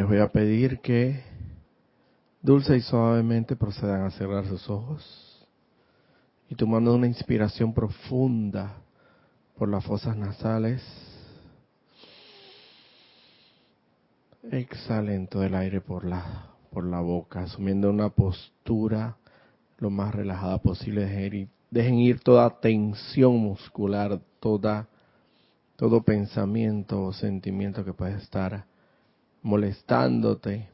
Les voy a pedir que dulce y suavemente procedan a cerrar sus ojos y tomando una inspiración profunda por las fosas nasales, exhalen todo el aire por la, por la boca, asumiendo una postura lo más relajada posible. Dejen ir, dejen ir toda tensión muscular, toda, todo pensamiento o sentimiento que pueda estar molestándote,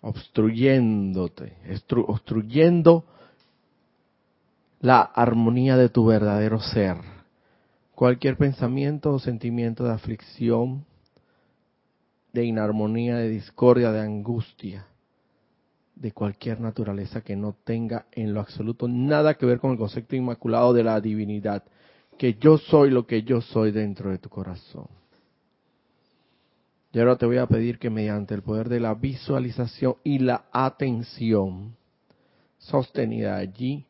obstruyéndote, obstruyendo la armonía de tu verdadero ser. Cualquier pensamiento o sentimiento de aflicción, de inarmonía, de discordia, de angustia, de cualquier naturaleza que no tenga en lo absoluto nada que ver con el concepto inmaculado de la divinidad, que yo soy lo que yo soy dentro de tu corazón. Y ahora te voy a pedir que mediante el poder de la visualización y la atención sostenida allí,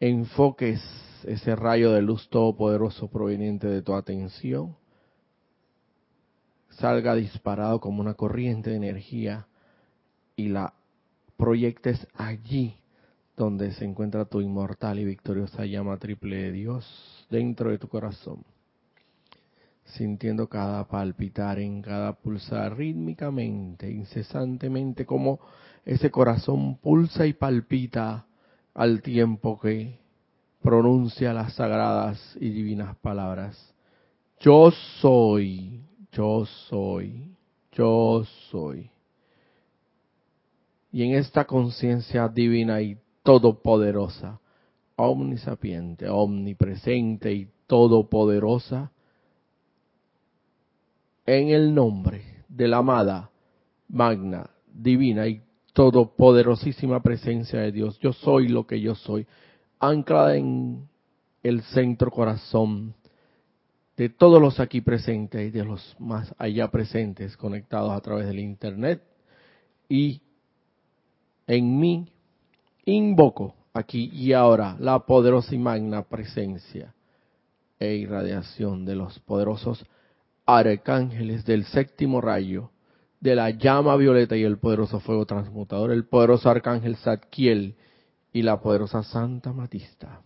enfoques ese rayo de luz todopoderoso proveniente de tu atención, salga disparado como una corriente de energía y la proyectes allí donde se encuentra tu inmortal y victoriosa llama triple de Dios dentro de tu corazón sintiendo cada palpitar en cada pulsar rítmicamente, incesantemente, como ese corazón pulsa y palpita al tiempo que pronuncia las sagradas y divinas palabras. Yo soy, yo soy, yo soy. Y en esta conciencia divina y todopoderosa, omnisapiente, omnipresente y todopoderosa, en el nombre de la amada, magna, divina y todopoderosísima presencia de Dios. Yo soy lo que yo soy, anclada en el centro corazón de todos los aquí presentes y de los más allá presentes conectados a través del Internet. Y en mí invoco aquí y ahora la poderosa y magna presencia e irradiación de los poderosos arcángeles del séptimo rayo, de la llama violeta y el poderoso fuego transmutador, el poderoso arcángel Zadkiel y la poderosa Santa Matista.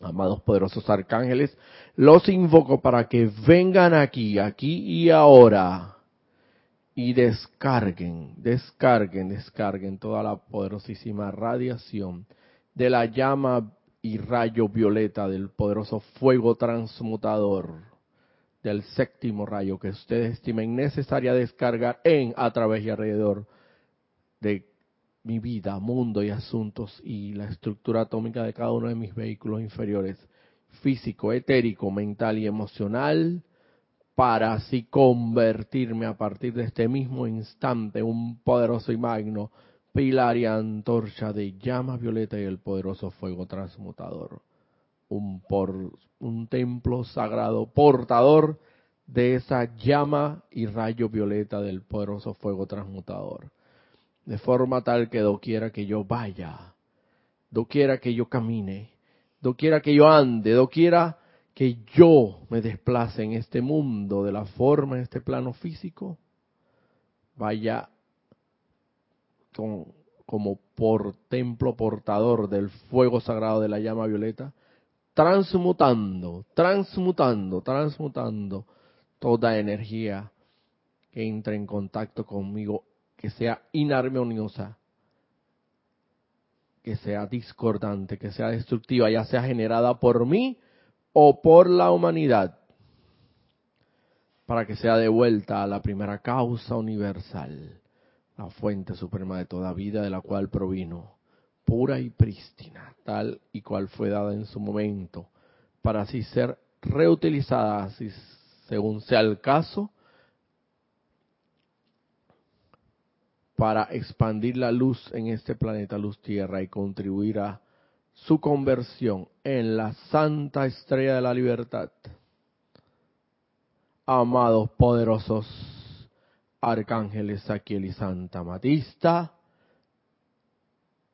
Amados poderosos arcángeles, los invoco para que vengan aquí, aquí y ahora, y descarguen, descarguen, descarguen toda la poderosísima radiación de la llama y rayo violeta del poderoso fuego transmutador del séptimo rayo que ustedes estimen necesaria descargar en, a través y alrededor de mi vida, mundo y asuntos y la estructura atómica de cada uno de mis vehículos inferiores, físico, etérico, mental y emocional, para así convertirme a partir de este mismo instante un poderoso y magno pilar y antorcha de llama violeta y el poderoso fuego transmutador un, por, un templo sagrado portador de esa llama y rayo violeta del poderoso fuego transmutador. De forma tal que doquiera que yo vaya, doquiera que yo camine, doquiera que yo ande, doquiera que yo me desplace en este mundo de la forma, en este plano físico, vaya como por templo portador del fuego sagrado de la llama violeta, transmutando, transmutando, transmutando toda energía que entre en contacto conmigo, que sea inarmoniosa, que sea discordante, que sea destructiva, ya sea generada por mí o por la humanidad, para que sea devuelta a la primera causa universal, la fuente suprema de toda vida de la cual provino pura y prístina, tal y cual fue dada en su momento, para así ser reutilizada, así según sea el caso, para expandir la luz en este planeta luz tierra y contribuir a su conversión en la santa estrella de la libertad. Amados poderosos arcángeles Saquiel y Santa Matista,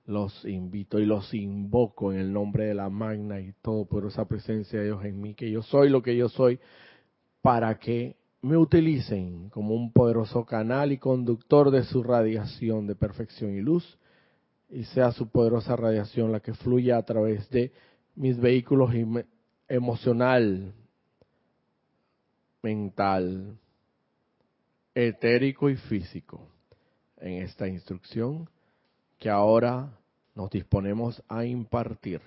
los invito y los invoco en el nombre de la magna y todo por esa presencia de Dios en mí, que yo soy lo que yo soy, para que me utilicen como un poderoso canal y conductor de su radiación de perfección y luz, y sea su poderosa radiación la que fluya a través de mis vehículos emocional, mental, etérico y físico. En esta instrucción que ahora nos disponemos a impartir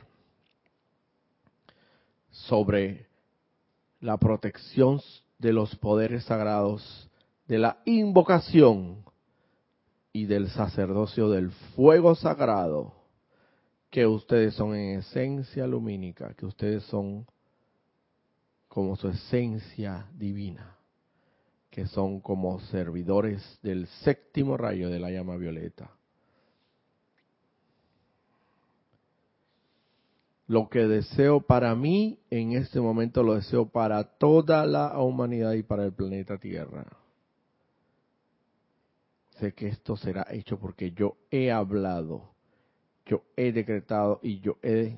sobre la protección de los poderes sagrados, de la invocación y del sacerdocio del fuego sagrado, que ustedes son en esencia lumínica, que ustedes son como su esencia divina, que son como servidores del séptimo rayo de la llama violeta. Lo que deseo para mí en este momento lo deseo para toda la humanidad y para el planeta Tierra. Sé que esto será hecho porque yo he hablado, yo he decretado y yo he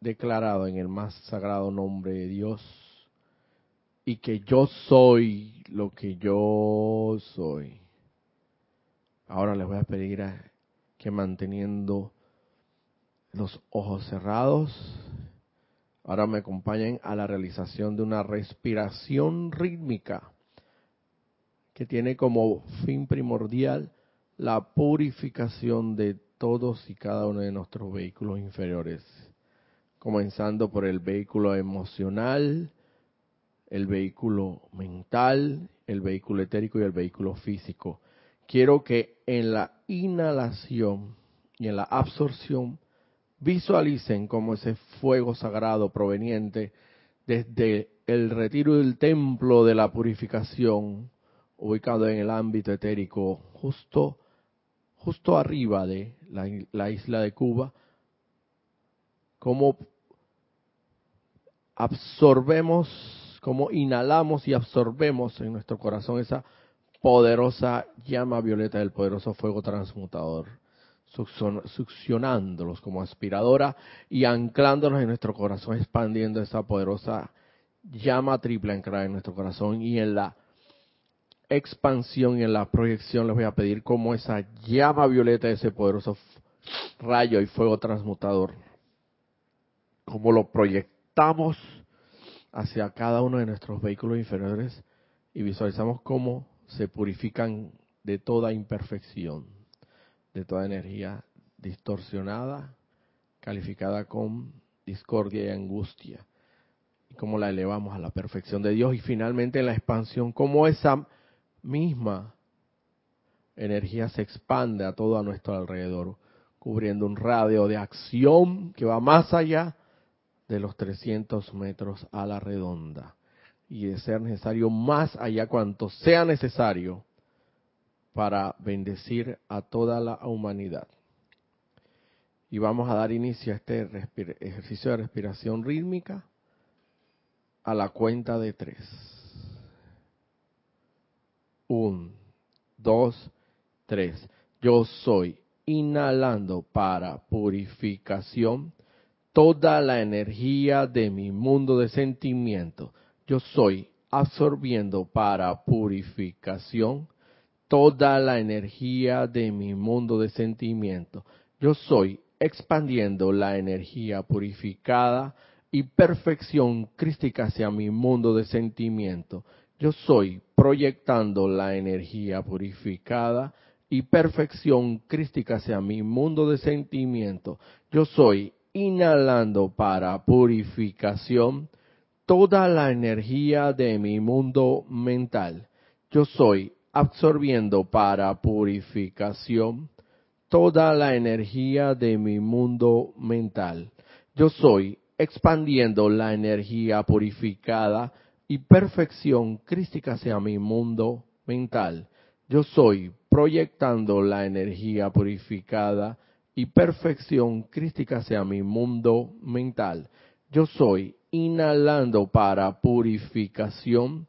declarado en el más sagrado nombre de Dios y que yo soy lo que yo soy. Ahora les voy a pedir que manteniendo los ojos cerrados. Ahora me acompañen a la realización de una respiración rítmica que tiene como fin primordial la purificación de todos y cada uno de nuestros vehículos inferiores, comenzando por el vehículo emocional, el vehículo mental, el vehículo etérico y el vehículo físico. Quiero que en la inhalación y en la absorción Visualicen como ese fuego sagrado proveniente desde el retiro del templo de la purificación, ubicado en el ámbito etérico, justo, justo arriba de la, la isla de Cuba, como absorbemos, como inhalamos y absorbemos en nuestro corazón esa poderosa llama violeta del poderoso fuego transmutador succionándolos como aspiradora y anclándolos en nuestro corazón, expandiendo esa poderosa llama triple anclada en nuestro corazón. Y en la expansión y en la proyección les voy a pedir como esa llama violeta, ese poderoso rayo y fuego transmutador, como lo proyectamos hacia cada uno de nuestros vehículos inferiores y visualizamos cómo se purifican de toda imperfección de toda energía distorsionada, calificada con discordia y angustia, y cómo la elevamos a la perfección de Dios, y finalmente en la expansión, cómo esa misma energía se expande a todo a nuestro alrededor, cubriendo un radio de acción que va más allá de los 300 metros a la redonda, y de ser necesario más allá cuanto sea necesario para bendecir a toda la humanidad. Y vamos a dar inicio a este ejercicio de respiración rítmica a la cuenta de tres. Un, dos, tres. Yo soy inhalando para purificación toda la energía de mi mundo de sentimiento. Yo soy absorbiendo para purificación toda la energía de mi mundo de sentimiento. Yo soy expandiendo la energía purificada y perfección crística hacia mi mundo de sentimiento. Yo soy proyectando la energía purificada y perfección crística hacia mi mundo de sentimiento. Yo soy inhalando para purificación toda la energía de mi mundo mental. Yo soy absorbiendo para purificación toda la energía de mi mundo mental. Yo soy expandiendo la energía purificada y perfección crística hacia mi mundo mental. Yo soy proyectando la energía purificada y perfección crística hacia mi mundo mental. Yo soy inhalando para purificación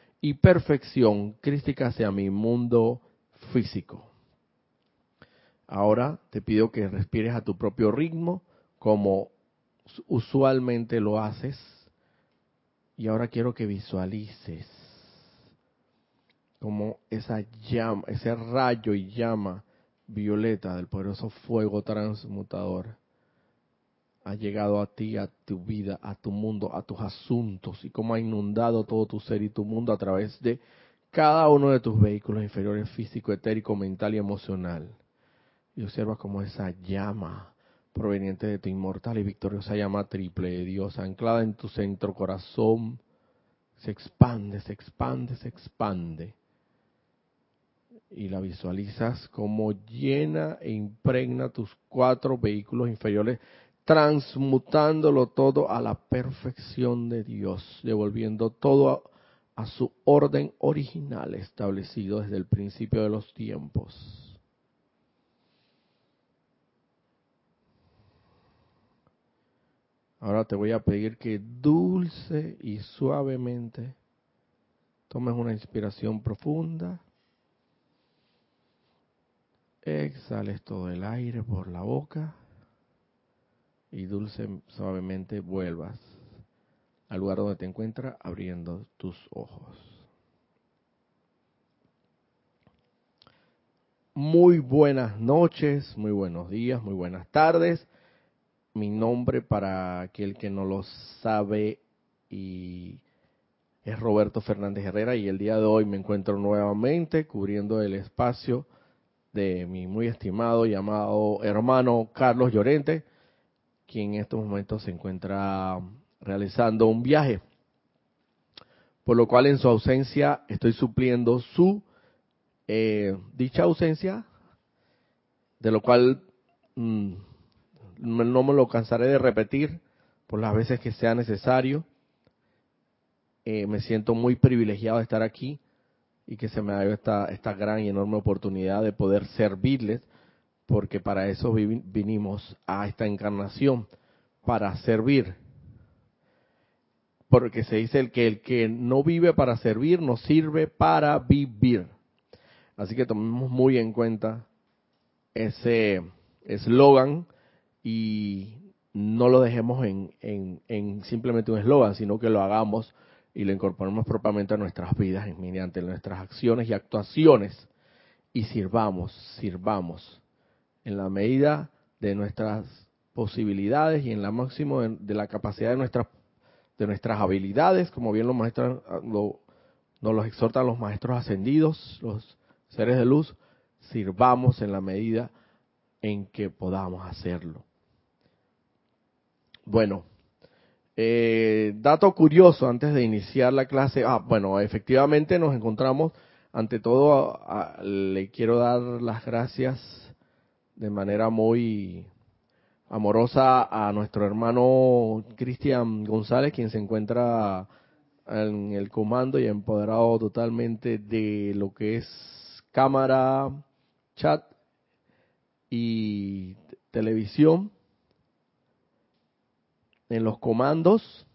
y perfección crística hacia mi mundo físico. Ahora te pido que respires a tu propio ritmo, como usualmente lo haces. Y ahora quiero que visualices como esa llama, ese rayo y llama violeta del poderoso fuego transmutador ha llegado a ti, a tu vida, a tu mundo, a tus asuntos y cómo ha inundado todo tu ser y tu mundo a través de cada uno de tus vehículos inferiores físico, etérico, mental y emocional y observa como esa llama proveniente de tu inmortal y victoriosa llama triple de Dios, anclada en tu centro corazón, se expande, se expande, se expande. Y la visualizas como llena e impregna tus cuatro vehículos inferiores, transmutándolo todo a la perfección de Dios, devolviendo todo a, su orden original establecido desde el principio de los tiempos. Ahora te voy a pedir que dulce y suavemente tomes una inspiración profunda. Exhales todo el aire por la boca y dulce suavemente vuelvas al lugar donde te encuentras abriendo tus ojos. Muy buenas noches, muy buenos días, muy buenas tardes mi nombre para aquel que no lo sabe y es Roberto Fernández Herrera y el día de hoy me encuentro nuevamente cubriendo el espacio de mi muy estimado llamado hermano Carlos Llorente, quien en estos momentos se encuentra realizando un viaje, por lo cual en su ausencia estoy supliendo su eh, dicha ausencia, de lo cual mm, no me lo cansaré de repetir por las veces que sea necesario. Eh, me siento muy privilegiado de estar aquí y que se me ha dado esta, esta gran y enorme oportunidad de poder servirles, porque para eso vinimos a esta encarnación, para servir. Porque se dice que el que no vive para servir, no sirve para vivir. Así que tomemos muy en cuenta ese eslogan y no lo dejemos en, en, simplemente un eslogan, sino que lo hagamos y lo incorporemos propiamente a nuestras vidas mediante nuestras acciones y actuaciones y sirvamos, sirvamos en la medida de nuestras posibilidades y en la máximo de, la capacidad de nuestras de nuestras habilidades, como bien los maestros lo, nos los exhortan los maestros ascendidos, los seres de luz, sirvamos en la medida en que podamos hacerlo. Bueno, eh, dato curioso antes de iniciar la clase. Ah, bueno, efectivamente nos encontramos. Ante todo, le quiero dar las gracias de manera muy amorosa a nuestro hermano Cristian González, quien se encuentra en el comando y empoderado totalmente de lo que es cámara, chat y televisión en los comandos,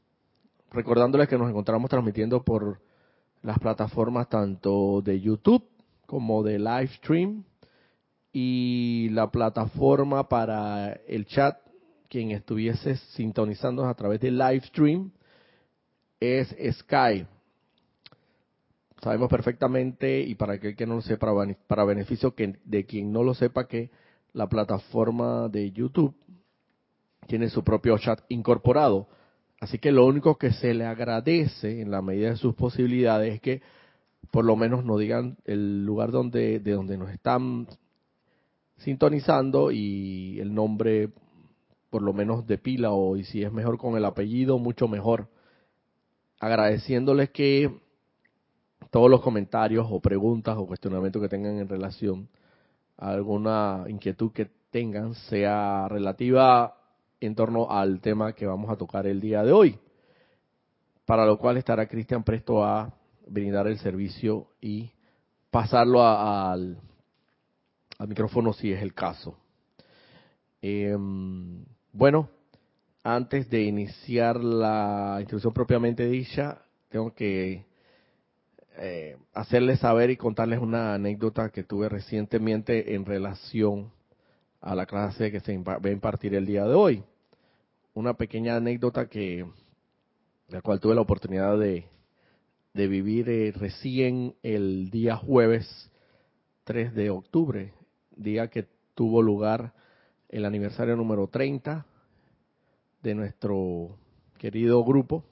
recordándoles que nos encontramos transmitiendo por las plataformas tanto de YouTube como de Livestream y la plataforma para el chat, quien estuviese sintonizando a través de Livestream, es Skype. Sabemos perfectamente, y para aquel que no lo sepa, para beneficio de quien no lo sepa, que la plataforma de YouTube tiene su propio chat incorporado. Así que lo único que se le agradece en la medida de sus posibilidades es que por lo menos nos digan el lugar donde de donde nos están sintonizando y el nombre por lo menos de pila o y si es mejor con el apellido mucho mejor. Agradeciéndoles que todos los comentarios o preguntas o cuestionamientos que tengan en relación a alguna inquietud que tengan sea relativa en torno al tema que vamos a tocar el día de hoy, para lo cual estará Cristian presto a brindar el servicio y pasarlo al, al, micrófono si es el caso. Em, bueno, antes de iniciar la instrucción propiamente dicha, tengo que eh, hacerles saber y contarles una anécdota que tuve recientemente en relación a la clase que se va a impartir el día de hoy. Una pequeña anécdota que la cual tuve la oportunidad de, de vivir eh, recién el día jueves 3 de octubre, día que tuvo lugar el aniversario número 30 de nuestro querido grupo,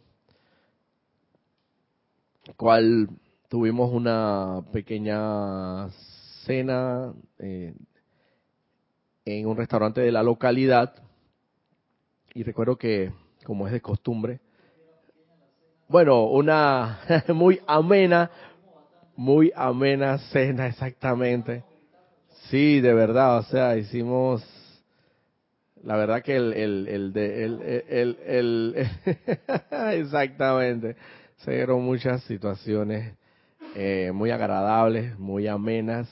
cual tuvimos una pequeña cena eh, en un restaurante de la localidad y recuerdo que, como es de costumbre, bueno, una muy amena, muy amena cena exactamente. Sí, de verdad, o sea, hicimos, la verdad que el, el, el, de, el, exactamente, se dieron muchas situaciones eh, muy agradables, muy amenas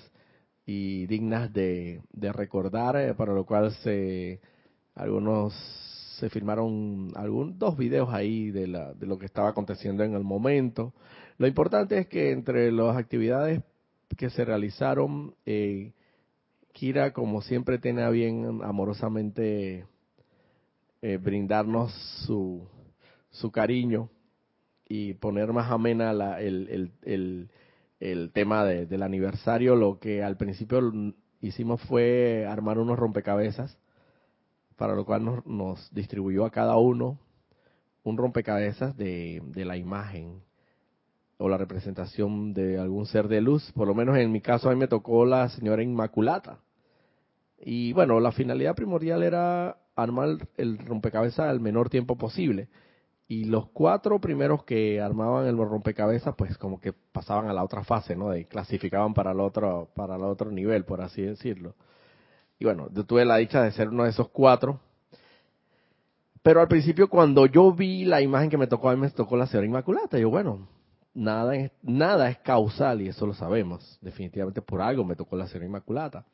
y dignas de, de recordar, eh, para lo cual se algunos se filmaron algún, dos videos ahí de, la, de lo que estaba aconteciendo en el momento. Lo importante es que entre las actividades que se realizaron, eh, Kira, como siempre, tiene a bien amorosamente eh, brindarnos su, su cariño y poner más amena la, el, el, el, tema del aniversario. Lo que al principio hicimos fue armar unos rompecabezas para lo cual nos, distribuyó a cada uno un rompecabezas de, de, la imagen o la representación de algún ser de luz. Por lo menos en mi caso a mí me tocó la señora Inmaculata. Y bueno, la finalidad primordial era armar el rompecabezas al menor tiempo posible. Y los cuatro primeros que armaban el rompecabezas, pues como que pasaban a la otra fase, ¿no? De clasificaban para el otro, para el otro nivel, por así decirlo. Y bueno, yo tuve la dicha de ser uno de esos cuatro. Pero al principio cuando yo vi la imagen que me tocó, a mí me tocó la señora Inmaculata. Yo, bueno, nada es, nada es causal y eso lo sabemos. Definitivamente por algo me tocó la señora Inmaculata.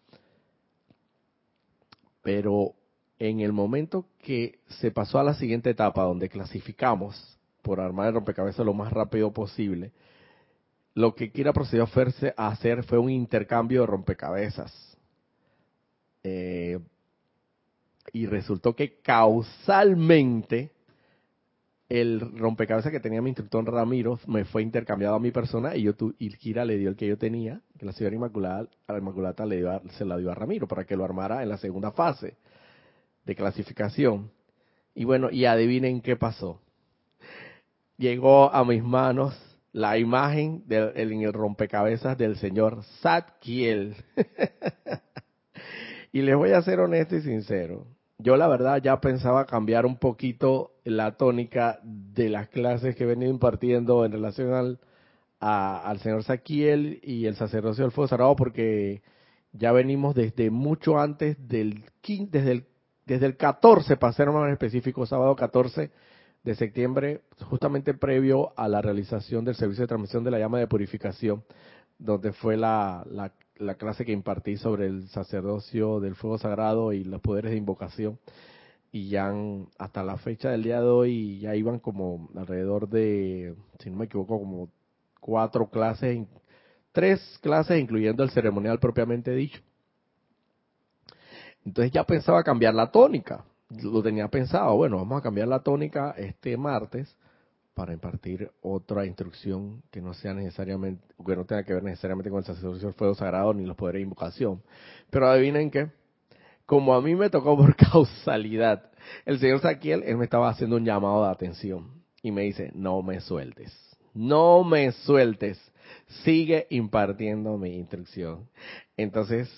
Pero en el momento que se pasó a la siguiente etapa, donde clasificamos por armar el rompecabezas lo más rápido posible, lo que quiera procedió a hacer fue un intercambio de rompecabezas eh, y resultó que causalmente el rompecabezas que tenía mi instructor Ramiro me fue intercambiado a mi persona y yo tu, y le dio el que yo tenía, que la señora Inmaculada, a la Inmaculada le dio se la dio a Ramiro para que lo armara en la segunda fase de clasificación. Y bueno, y adivinen qué pasó. Llegó a mis manos la imagen del, en el rompecabezas del señor Satkiel. Y les voy a ser honesto y sincero. Yo la verdad ya pensaba cambiar un poquito la tónica de las clases que he venido impartiendo en relación al, al señor Saquiel y el sacerdocio del fuego sagrado porque ya venimos desde mucho antes del desde el, desde el 14, para ser más específico, sábado 14 de septiembre, justamente previo a la realización del servicio de transmisión de la llama de purificación, donde fue la, la la clase que impartí sobre el sacerdocio del fuego sagrado y los poderes de invocación. Y ya hasta la fecha del día de hoy ya iban como alrededor de, si no me equivoco, como cuatro clases, tres clases incluyendo el ceremonial propiamente dicho. Entonces ya pensaba cambiar la tónica. Lo tenía pensado, bueno, vamos a cambiar la tónica este martes para impartir otra instrucción que no sea necesariamente, que no tenga que ver necesariamente con el sacerdocio del fuego sagrado ni los poderes de invocación. Pero adivinen que, como a mí me tocó por causalidad, el señor Saquiel, él me estaba haciendo un llamado de atención y me dice, no me sueltes, no me sueltes, sigue impartiendo mi instrucción. Entonces,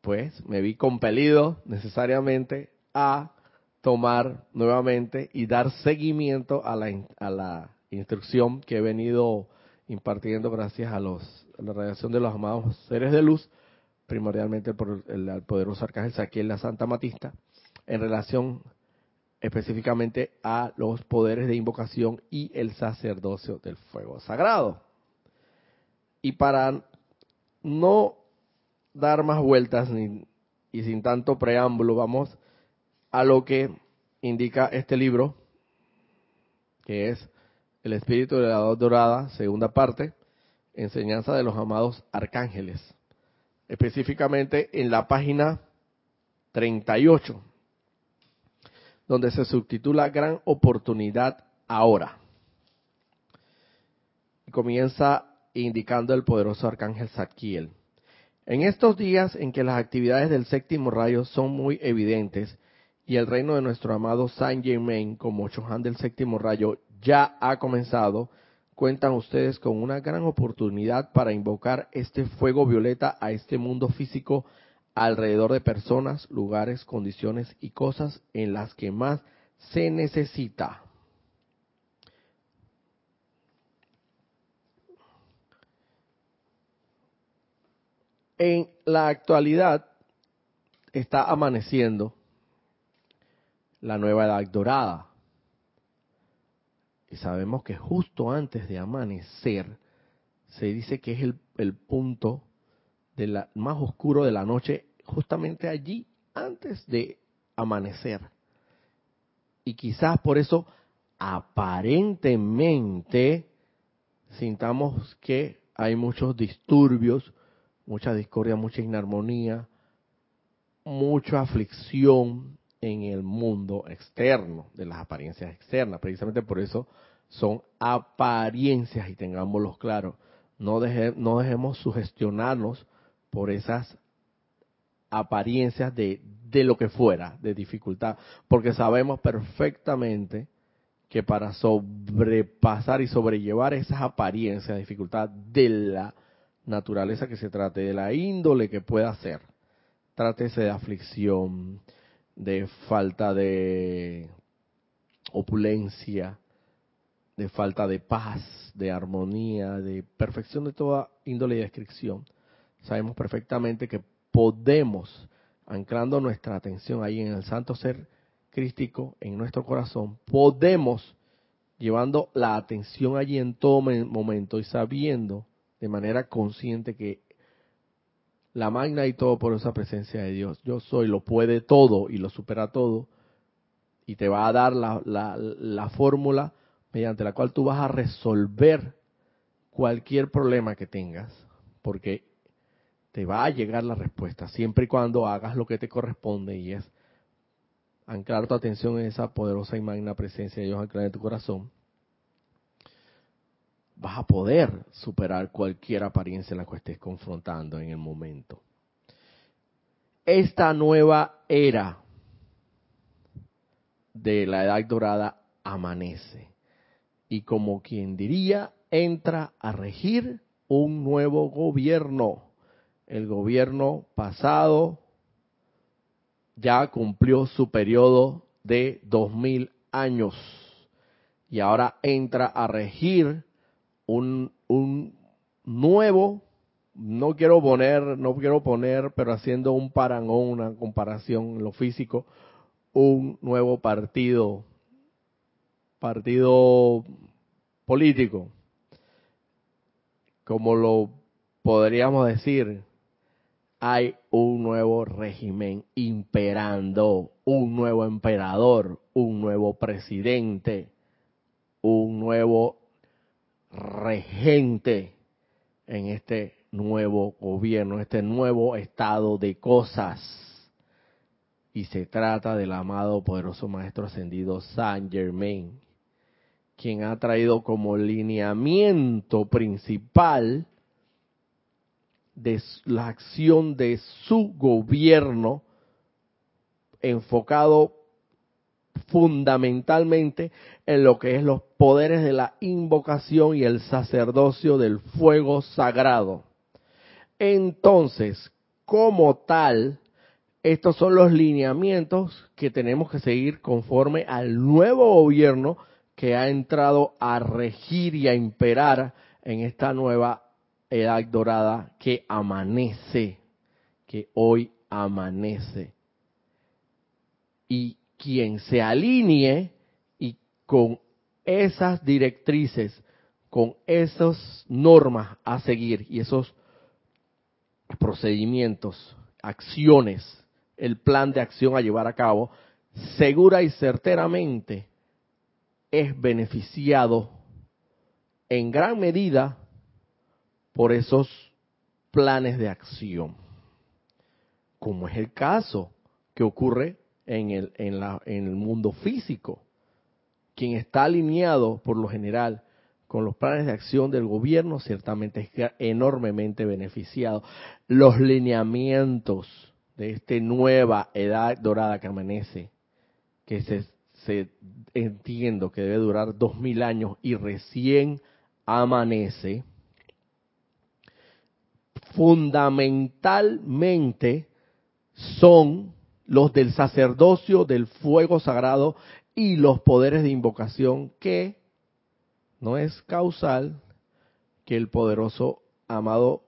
pues me vi compelido necesariamente a tomar nuevamente y dar seguimiento a la, a la instrucción que he venido impartiendo gracias a, los, la radiación de los amados seres de luz, primordialmente por el, poderoso arcángel Saquiel la Santa Matista, en relación específicamente a los poderes de invocación y el sacerdocio del fuego sagrado. Y para no dar más vueltas ni, y sin tanto preámbulo, vamos a lo que indica este libro, que es El Espíritu de la Dorada, segunda parte, enseñanza de los amados arcángeles, específicamente en la página 38 donde se subtitula Gran oportunidad ahora. Y comienza indicando el poderoso arcángel Zadkiel. En estos días en que las actividades del séptimo rayo son muy evidentes y el reino de nuestro amado Saint Germain como Chohan del séptimo rayo ya ha comenzado, cuentan ustedes con una gran oportunidad para invocar este fuego violeta a este mundo físico alrededor de personas, lugares, condiciones y cosas en las que más se necesita. En la actualidad está amaneciendo la nueva edad dorada. Y sabemos que justo antes de amanecer se dice que es el, el punto más oscuro de la noche, justamente allí, antes de amanecer. Y quizás por eso, aparentemente, sintamos que hay muchos disturbios, mucha discordia, mucha inarmonía, mucha aflicción en el mundo externo, de las apariencias externas. Precisamente por eso son apariencias y tengámoslo claro. No, no dejemos sugestionarnos por esas apariencias de, de lo que fuera, de dificultad, porque sabemos perfectamente que para sobrepasar y sobrellevar esas apariencias de dificultad de la naturaleza que se trate, de la índole que pueda ser, trátese de aflicción, de falta de opulencia, de falta de paz, de armonía, de perfección de toda índole y descripción, sabemos perfectamente que podemos, anclando nuestra atención ahí en el santo ser crístico, en nuestro corazón, podemos, llevando la atención allí en todo momento y sabiendo de manera consciente que la magna y todo por esa presencia de Dios, yo soy, lo puede todo y lo supera todo, y te va a dar la, la, la fórmula mediante la cual tú vas a resolver cualquier problema que tengas, porque te va a llegar la respuesta, siempre y cuando hagas lo que te corresponde y es anclar tu atención en esa poderosa y magna presencia de Dios anclada en tu corazón, vas a poder superar cualquier apariencia en la que estés confrontando en el momento. Esta nueva era de la edad dorada amanece y como quien diría, entra a regir un nuevo gobierno el gobierno pasado ya cumplió su periodo de dos mil años y ahora entra a regir un, un nuevo no quiero poner no quiero poner pero haciendo un parangón una comparación en lo físico un nuevo partido partido político. Como lo podríamos decir hay un nuevo régimen imperando, un nuevo emperador, un nuevo presidente, un nuevo regente en este nuevo gobierno, este nuevo estado de cosas. Y se trata del amado poderoso Maestro Ascendido Saint Germain, quien ha traído como lineamiento principal de la acción de su gobierno enfocado fundamentalmente en lo que es los poderes de la invocación y el sacerdocio del fuego sagrado. Entonces, como tal, estos son los lineamientos que tenemos que seguir conforme al nuevo gobierno que ha entrado a regir y a imperar en esta nueva edad dorada que amanece, que hoy amanece. Y quien se alinee y con esas directrices, con esas normas a seguir y esos procedimientos, acciones, el plan de acción a llevar a cabo, segura y certeramente es beneficiado en gran medida por esos planes de acción, como es el caso que ocurre en el, en, la, en el mundo físico. Quien está alineado por lo general con los planes de acción del gobierno ciertamente es enormemente beneficiado. Los lineamientos de esta nueva edad dorada que amanece, que se, se entiendo que debe durar dos mil años y recién amanece, fundamentalmente son los del sacerdocio del fuego sagrado y los poderes de invocación que no es causal que el poderoso amado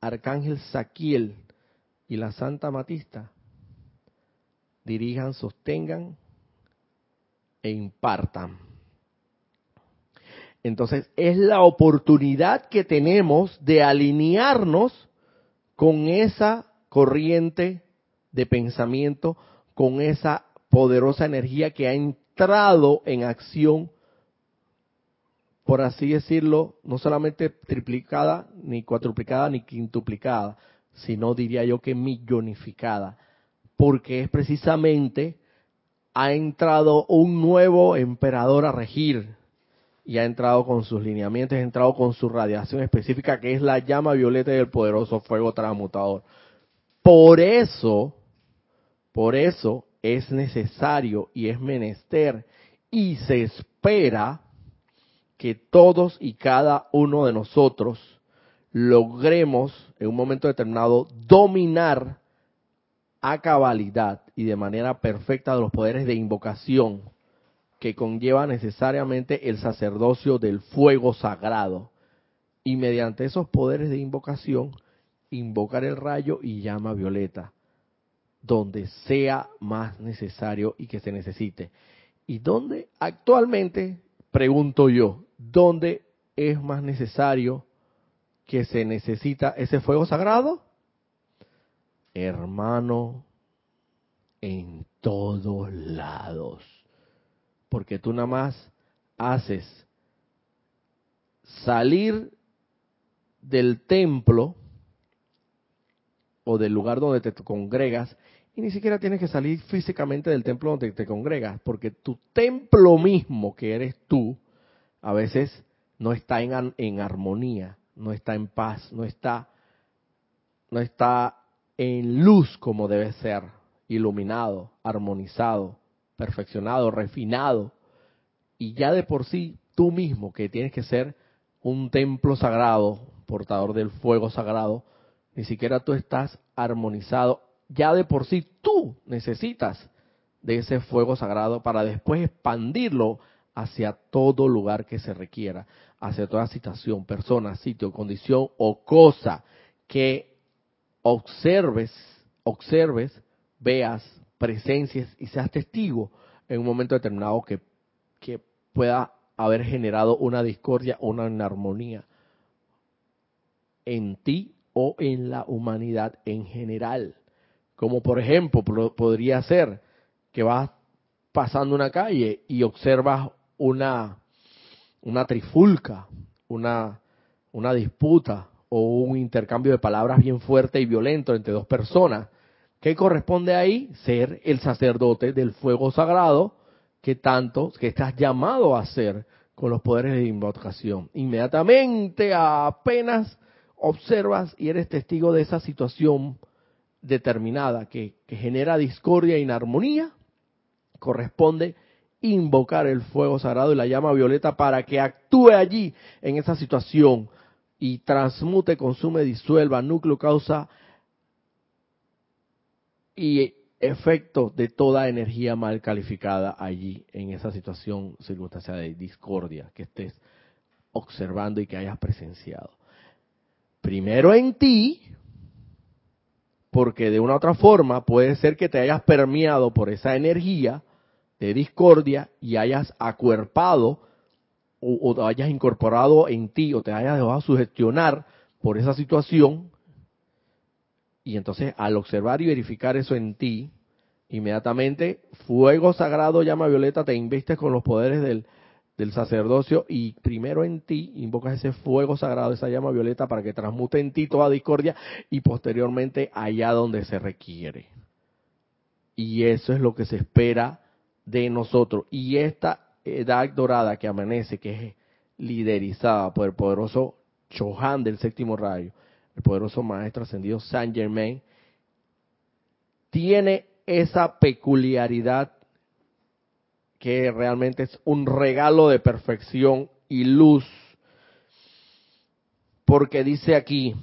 Arcángel Saquiel y la Santa Matista dirijan, sostengan e impartan. Entonces es la oportunidad que tenemos de alinearnos con esa corriente de pensamiento, con esa poderosa energía que ha entrado en acción, por así decirlo, no solamente triplicada, ni cuatruplicada, ni quintuplicada, sino diría yo que millonificada, porque es precisamente ha entrado un nuevo emperador a regir y ha entrado con sus lineamientos, ha entrado con su radiación específica que es la llama violeta del poderoso fuego transmutador. Por eso, por eso es necesario y es menester y se espera que todos y cada uno de nosotros logremos en un momento determinado dominar a cabalidad y de manera perfecta los poderes de invocación que conlleva necesariamente el sacerdocio del fuego sagrado. Y mediante esos poderes de invocación, invocar el rayo y llama violeta, donde sea más necesario y que se necesite. Y donde actualmente, pregunto yo, ¿dónde es más necesario que se necesita ese fuego sagrado? hermano, en todos lados. Porque tú nada más haces salir del templo o del lugar donde te congregas y ni siquiera tienes que salir físicamente del templo donde te congregas, porque tu templo mismo, que eres tú, a veces no está en, en armonía, no está en paz, no está, no está en luz como debe ser, iluminado, armonizado, perfeccionado, refinado. Y ya de por sí, tú mismo, que tienes que ser un templo sagrado, portador del fuego sagrado, ni siquiera tú estás armonizado. Ya de por sí tú necesitas de ese fuego sagrado para después expandirlo hacia todo lugar que se requiera, hacia toda situación, persona, sitio, condición o cosa que observes, observes, veas, presencias y seas testigo en un momento determinado que, que pueda haber generado una discordia o una inarmonía en ti o en la humanidad en general. Como por ejemplo podría ser que vas pasando una calle y observas una, una trifulca, una, una disputa, o un intercambio de palabras bien fuerte y violento entre dos personas. ¿Qué corresponde ahí? Ser el sacerdote del fuego sagrado que tanto, que estás llamado a hacer con los poderes de invocación. Inmediatamente, apenas observas y eres testigo de esa situación determinada que, genera discordia e inarmonía, corresponde invocar el fuego sagrado y la llama violeta para que actúe allí en esa situación y transmute, consume, disuelva, núcleo, causa y efecto de toda energía mal calificada allí en esa situación, circunstancia de discordia que estés observando y que hayas presenciado. Primero en ti, porque de una u otra forma puede ser que te hayas permeado por esa energía de discordia y hayas acuerpado o, o hayas incorporado en ti o te hayas dejado sugestionar por esa situación. Y entonces al observar y verificar eso en ti, inmediatamente fuego sagrado, llama violeta, te investes con los poderes del, del sacerdocio y primero en ti invocas ese fuego sagrado, esa llama violeta para que transmute en ti toda discordia y posteriormente allá donde se requiere. Y eso es lo que se espera de nosotros. Y esta edad dorada que amanece, que es liderizada por el poderoso Chohan del séptimo rayo, el poderoso maestro ascendido Saint Germain, tiene esa peculiaridad que realmente es un regalo de perfección y luz, porque dice aquí,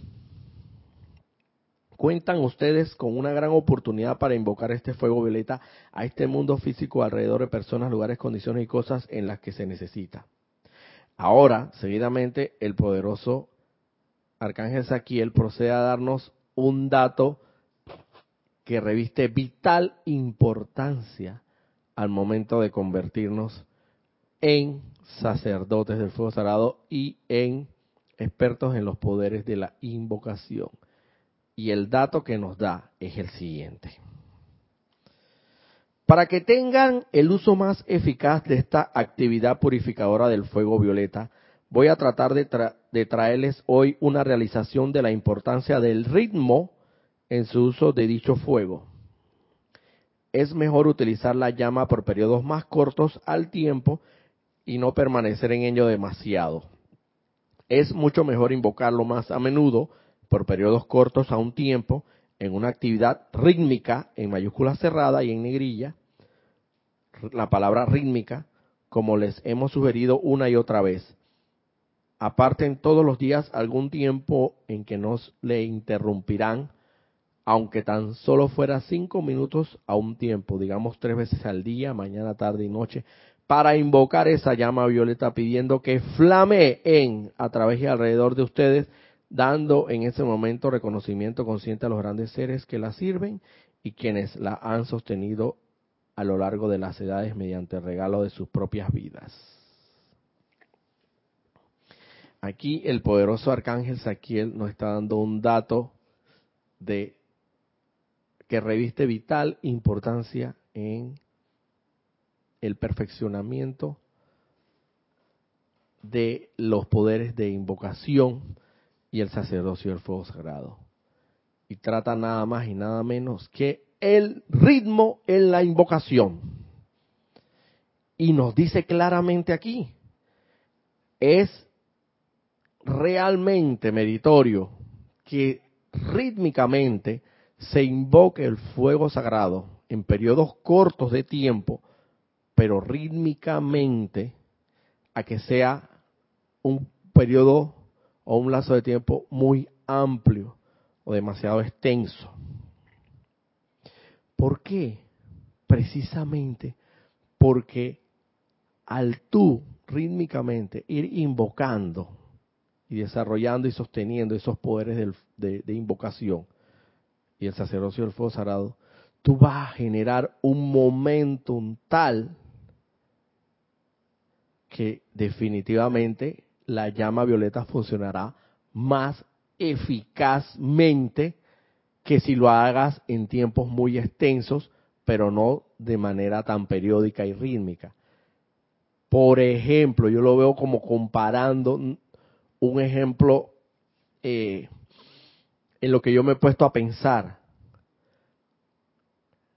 cuentan ustedes con una gran oportunidad para invocar este fuego violeta a este mundo físico alrededor de personas, lugares, condiciones y cosas en las que se necesita. Ahora, seguidamente, el poderoso Arcángel Saquiel procede a darnos un dato que reviste vital importancia al momento de convertirnos en sacerdotes del fuego sagrado y en expertos en los poderes de la invocación. Y el dato que nos da es el siguiente. Para que tengan el uso más eficaz de esta actividad purificadora del fuego violeta, voy a tratar de, traerles hoy una realización de la importancia del ritmo en su uso de dicho fuego. Es mejor utilizar la llama por periodos más cortos al tiempo y no permanecer en ello demasiado. Es mucho mejor invocarlo más a menudo por periodos cortos a un tiempo en una actividad rítmica en mayúscula cerrada y en negrilla, la palabra rítmica, como les hemos sugerido una y otra vez, aparten todos los días algún tiempo en que nos le interrumpirán, aunque tan solo fuera cinco minutos a un tiempo, digamos tres veces al día, mañana, tarde y noche, para invocar esa llama violeta pidiendo que flame en a través y alrededor de ustedes, dando en ese momento reconocimiento consciente a los grandes seres que la sirven y quienes la han sostenido a lo largo de las edades mediante el regalo de sus propias vidas. Aquí el poderoso arcángel Saquiel nos está dando un dato de que reviste vital importancia en el perfeccionamiento de los poderes de invocación y el sacerdocio del fuego sagrado. Y trata nada más y nada menos que el ritmo en la invocación. Y nos dice claramente aquí, es realmente meritorio que rítmicamente se invoque el fuego sagrado en periodos cortos de tiempo, pero rítmicamente a que sea un periodo o un lazo de tiempo muy amplio o demasiado extenso. ¿Por qué? Precisamente porque al tú rítmicamente ir invocando y desarrollando y sosteniendo esos poderes de, invocación y el sacerdocio del fuego sagrado, tú vas a generar un momentum tal que definitivamente la llama violeta funcionará más eficazmente que si lo hagas en tiempos muy extensos, pero no de manera tan periódica y rítmica. Por ejemplo, yo lo veo como comparando un ejemplo eh, en lo que yo me he puesto a pensar.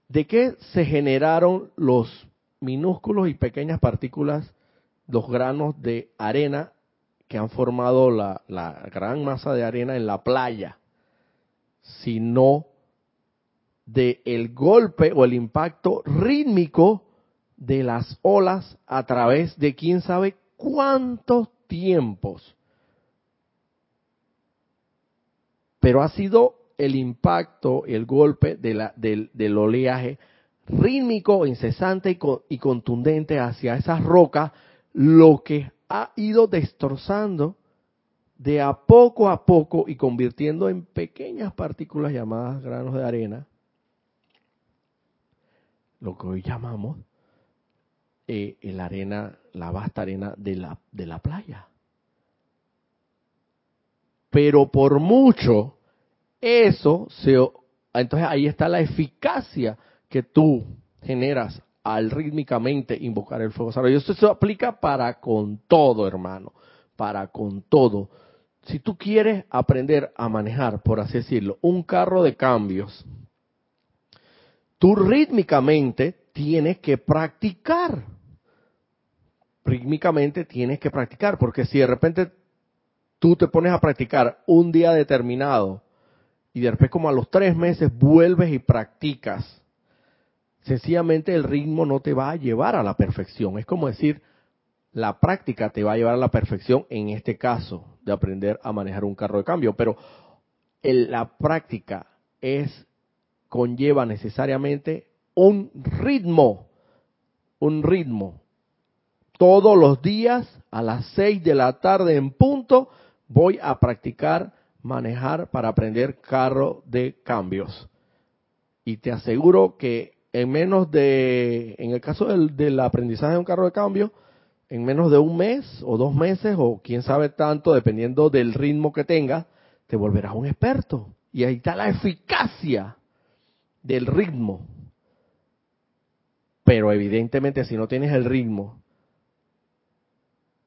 ¿De qué se generaron los minúsculos y pequeñas partículas, los granos de arena que han formado la, gran masa de arena en la playa? Sino de el golpe o el impacto rítmico de las olas a través de quién sabe cuántos tiempos. Pero ha sido el impacto, el golpe del, oleaje rítmico, incesante y, contundente hacia esas rocas, lo que ha ido destrozando de a poco a poco y convirtiendo en pequeñas partículas llamadas granos de arena, lo que hoy llamamos eh, la arena, la vasta arena de la playa. Pero por mucho, eso se, entonces ahí está la eficacia que tú generas al rítmicamente invocar el fuego sagrado. Y eso se aplica para con todo, hermano, para con todo. Si tú quieres aprender a manejar, por así decirlo, un carro de cambios, tú rítmicamente tienes que practicar. Rítmicamente tienes que practicar, porque si de repente tú te pones a practicar un día determinado y de repente como a los tres meses vuelves y practicas, sencillamente el ritmo no te va a llevar a la perfección. Es como decir, la práctica te va a llevar a la perfección en este caso de aprender a manejar un carro de cambio, pero la práctica es conlleva necesariamente un ritmo, un ritmo. Todos los días a las seis de la tarde en punto voy a practicar manejar para aprender carro de cambios. Y te aseguro que en menos de, en el caso del, aprendizaje de un carro de cambio, en menos de un mes o dos meses o quién sabe tanto, dependiendo del ritmo que tengas, te volverás un experto. Y ahí está la eficacia del ritmo. Pero evidentemente si no tienes el ritmo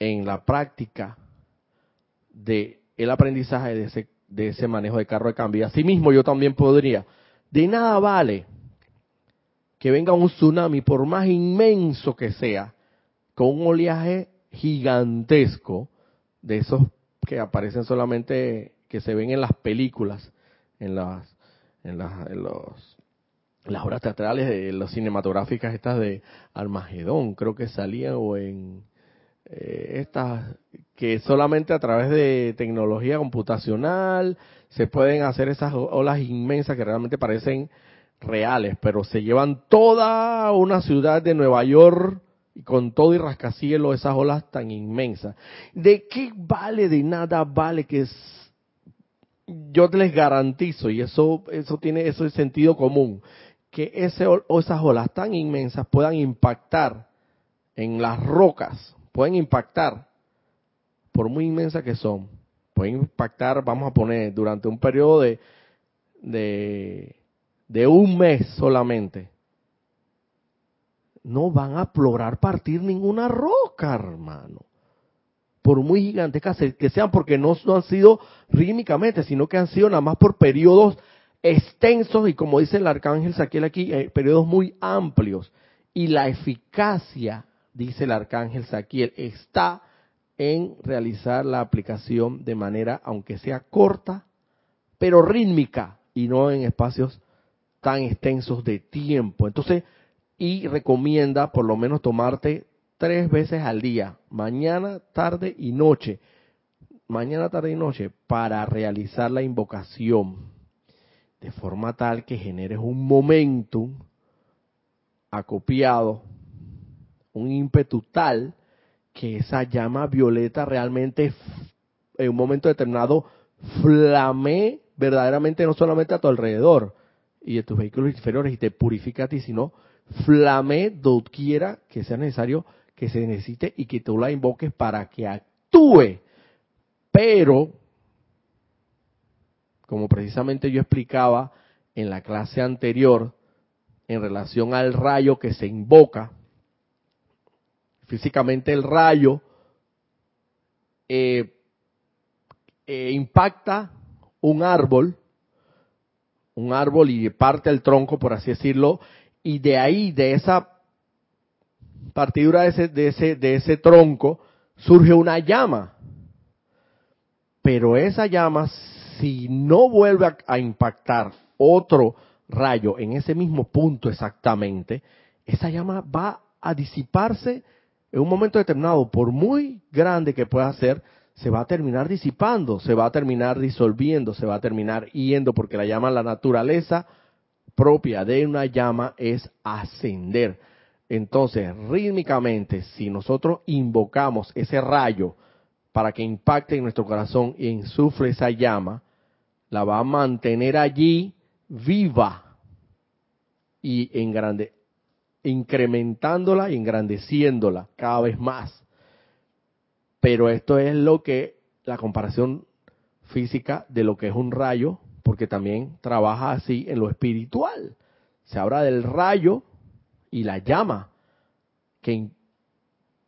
en la práctica de el aprendizaje de ese, de ese manejo de carro de cambio, así mismo yo también podría, de nada vale que venga un tsunami, por más inmenso que sea, con un oleaje gigantesco, de esos que aparecen solamente, que se ven en las películas, en las, en las, en los, las obras teatrales, de las cinematográficas estas de Armagedón, creo que salían, o en eh, estas, que solamente a través de tecnología computacional se pueden hacer esas olas inmensas que realmente parecen reales, pero se llevan toda una ciudad de Nueva York y con todo y rascacielos, esas olas tan inmensas. ¿De qué vale? De nada vale que es, yo les garantizo, y eso, eso tiene eso es sentido común, que esas olas tan inmensas puedan impactar en las rocas, pueden impactar, por muy inmensas que son, pueden impactar, vamos a poner, durante un periodo de, de, de un mes solamente, no van a lograr partir ninguna roca, hermano. Por muy gigantescas que sean, porque no, han sido rítmicamente, sino que han sido nada más por periodos extensos y como dice el arcángel Saquiel aquí, eh, periodos muy amplios. Y la eficacia, dice el arcángel Saquiel, está en realizar la aplicación de manera, aunque sea corta, pero rítmica y no en espacios tan extensos de tiempo. Entonces, y recomienda por lo menos tomarte tres veces al día, mañana, tarde y noche, mañana, tarde y noche, para realizar la invocación, de forma tal que generes un momentum acopiado, un ímpetu tal que esa llama violeta realmente en un momento determinado flame verdaderamente no solamente a tu alrededor y de tus vehículos inferiores y te purifica a ti, sino flame doquiera que sea necesario que se necesite y que tú la invoques para que actúe. Pero, como precisamente yo explicaba en la clase anterior, en relación al rayo que se invoca, físicamente el rayo eh, eh, impacta un árbol, un árbol y parte el tronco, por así decirlo, y de ahí, de esa partidura de ese, de ese, de ese tronco, surge una llama. Pero esa llama, si no vuelve a, a impactar otro rayo en ese mismo punto exactamente, esa llama va a disiparse en un momento determinado, por muy grande que pueda ser, se va a terminar disipando, se va a terminar disolviendo, se va a terminar yendo, porque la llama, la naturaleza propia de una llama es ascender. Entonces, rítmicamente, si nosotros invocamos ese rayo para que impacte en nuestro corazón y insufle esa llama, la va a mantener allí viva y en grande, incrementándola y engrandeciéndola cada vez más. Pero esto es lo que la comparación física de lo que es un rayo, porque también trabaja así en lo espiritual. Se habla del rayo y la llama, que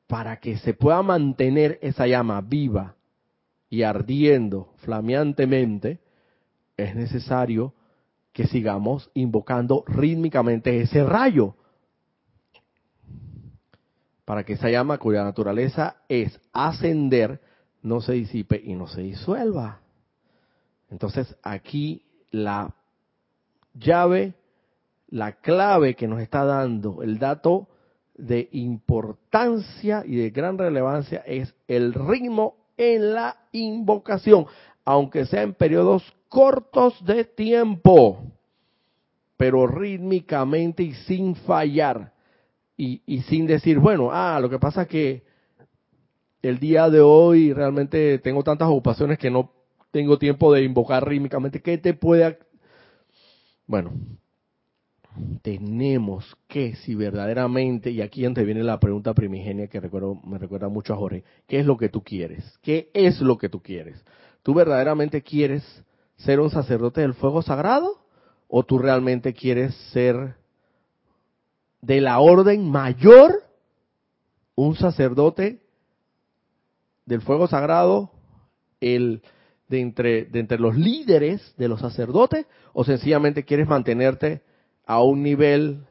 para que se pueda mantener esa llama viva y ardiendo flameantemente, es necesario que sigamos invocando rítmicamente ese rayo para que esa llama cuya naturaleza es ascender, no se disipe y no se disuelva. Entonces aquí la llave, la clave que nos está dando, el dato de importancia y de gran relevancia es el ritmo en la invocación, aunque sea en periodos cortos de tiempo, pero rítmicamente y sin fallar y, sin decir, bueno, ah, lo que pasa es que el día de hoy realmente tengo tantas ocupaciones que no tengo tiempo de invocar rítmicamente. ¿Qué te puede... Bueno, tenemos que, si verdaderamente, y aquí antes viene la pregunta primigenia que recuerdo, me recuerda mucho a Jorge, ¿qué es lo que tú quieres? ¿Qué es lo que tú quieres? ¿Tú verdaderamente quieres ser un sacerdote del fuego sagrado? ¿O tú realmente quieres ser de la orden mayor, un sacerdote del fuego sagrado, el de entre, de entre los líderes de los sacerdotes, o sencillamente quieres mantenerte a un nivel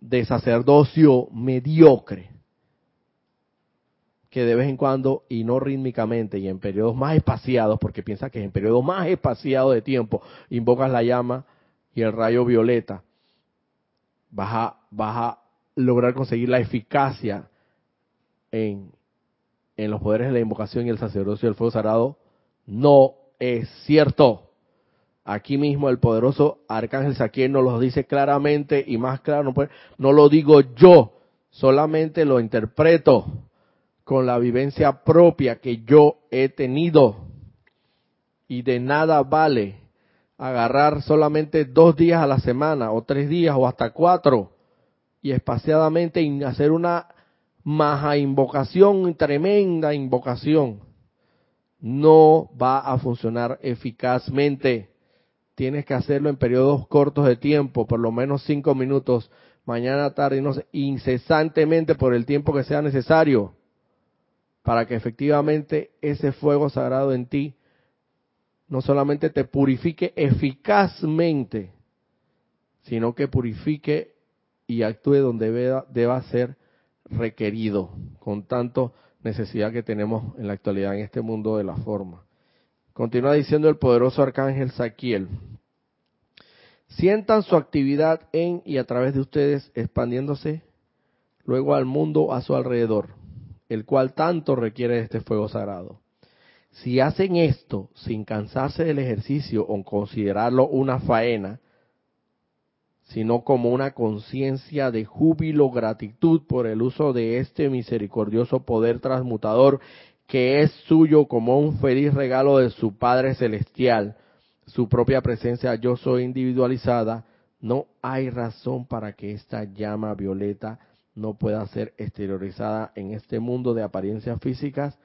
de sacerdocio mediocre, que de vez en cuando, y no rítmicamente, y en periodos más espaciados, porque piensa que en periodos más espaciados de tiempo invocas la llama y el rayo violeta, vas a, vas a lograr conseguir la eficacia en, en los poderes de la invocación y el sacerdocio del fuego sagrado, no es cierto. Aquí mismo el poderoso Arcángel Saquiel nos lo dice claramente y más claro, no, puede, no lo digo yo, solamente lo interpreto con la vivencia propia que yo he tenido. Y de nada vale agarrar solamente dos días a la semana o tres días o hasta cuatro y espaciadamente hacer una maja invocación, tremenda invocación, no va a funcionar eficazmente. Tienes que hacerlo en periodos cortos de tiempo, por lo menos cinco minutos, mañana, tarde, y incesantemente por el tiempo que sea necesario, para que efectivamente ese fuego sagrado en ti no solamente te purifique eficazmente, sino que purifique y actúe donde deba, ser requerido, con tanto necesidad que tenemos en la actualidad en este mundo de la forma. Continúa diciendo el poderoso arcángel Saquiel. Sientan su actividad en y a través de ustedes expandiéndose luego al mundo a su alrededor, el cual tanto requiere este fuego sagrado. Si hacen esto sin cansarse del ejercicio o considerarlo una faena, sino como una conciencia de júbilo, gratitud por el uso de este misericordioso poder transmutador que es suyo como un feliz regalo de su Padre Celestial, su propia presencia yo soy individualizada, no hay razón para que esta llama violeta no pueda ser exteriorizada en este mundo de apariencias físicas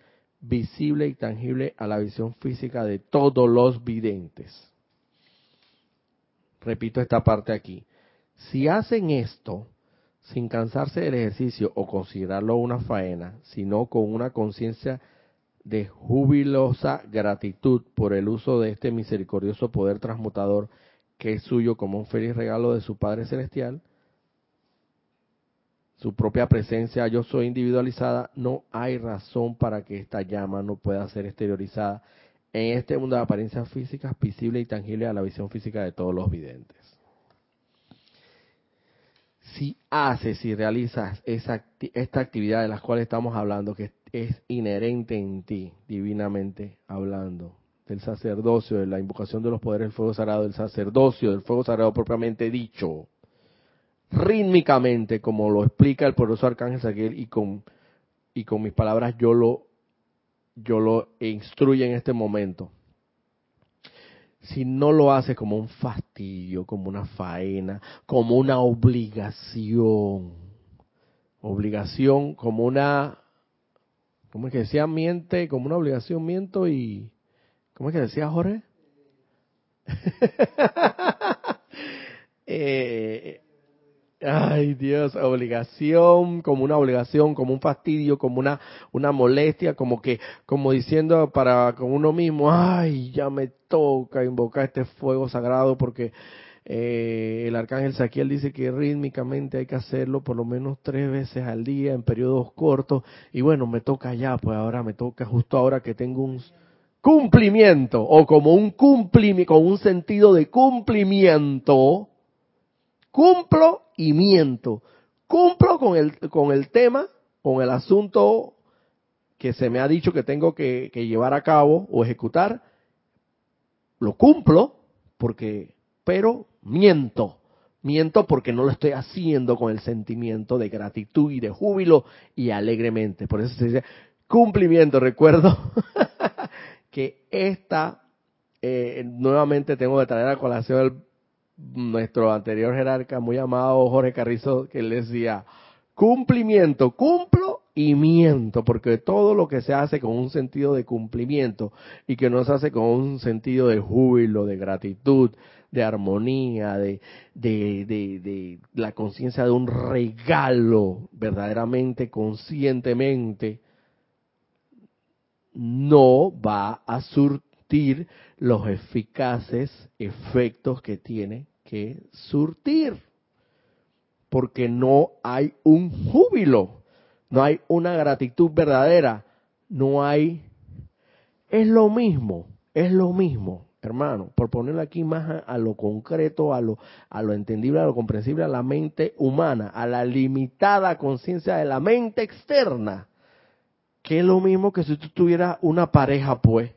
visible y tangible a la visión física de todos los videntes. Repito esta parte aquí. Si hacen esto sin cansarse del ejercicio o considerarlo una faena, sino con una conciencia de jubilosa gratitud por el uso de este misericordioso poder transmutador que es suyo como un feliz regalo de su Padre Celestial, su propia presencia yo soy individualizada, no hay razón para que esta llama no pueda ser exteriorizada en este mundo de apariencias físicas visible y tangible a la visión física de todos los videntes. si haces y realizas esa, esta actividad de la cual estamos hablando, que es inherente en ti, divinamente hablando, del sacerdocio, de la invocación de los poderes del fuego sagrado, del sacerdocio, del fuego sagrado propiamente dicho, rítmicamente, como lo explica el poderoso arcángel Saquiel, y con, y con mis palabras yo lo, yo lo instruyo en este momento. Si no lo haces como un fastidio, como una faena, como una obligación, obligación como una, ¿cómo es que decía? Miente, como una obligación, miento y ¿Cómo es que decía Jorge? Eh, ay Dios, obligación, como una obligación, como un fastidio, como una, una molestia, como que, como diciendo para con uno mismo, ay, ya me toca invocar este fuego sagrado porque eh, el arcángel Saquiel dice que rítmicamente hay que hacerlo por lo menos tres veces al día en periodos cortos. Y bueno, me toca ya, pues ahora me toca justo ahora que tengo un cumplimiento o como un cumplimiento, con un sentido de cumplimiento, cumplo y miento. Cumplo con el, con el tema, con el asunto que se me ha dicho que tengo que, llevar a cabo o ejecutar, lo cumplo porque, pero miento. Miento porque no lo estoy haciendo con el sentimiento de gratitud y de júbilo y alegremente. Por eso se dice cumplimiento, recuerdo que esta, eh, nuevamente tengo que traer a colación nuestro anterior jerarca, muy amado Jorge Carrizo, que le decía, cumplimiento, cumplo y miento, porque todo lo que se hace con un sentido de cumplimiento y que no se hace con un sentido de júbilo, de gratitud, de armonía, de, de, de, de la conciencia de un regalo verdaderamente, conscientemente, no va a surtir los eficaces efectos que tiene que surtir. Porque no hay un júbilo, no hay una gratitud verdadera, no hay... Es lo mismo, es lo mismo, hermano, por ponerlo aquí más a, lo concreto, a lo, a lo entendible, a lo comprensible, a la mente humana, a la limitada conciencia de la mente externa que es lo mismo que si tú tuvieras una pareja, pues.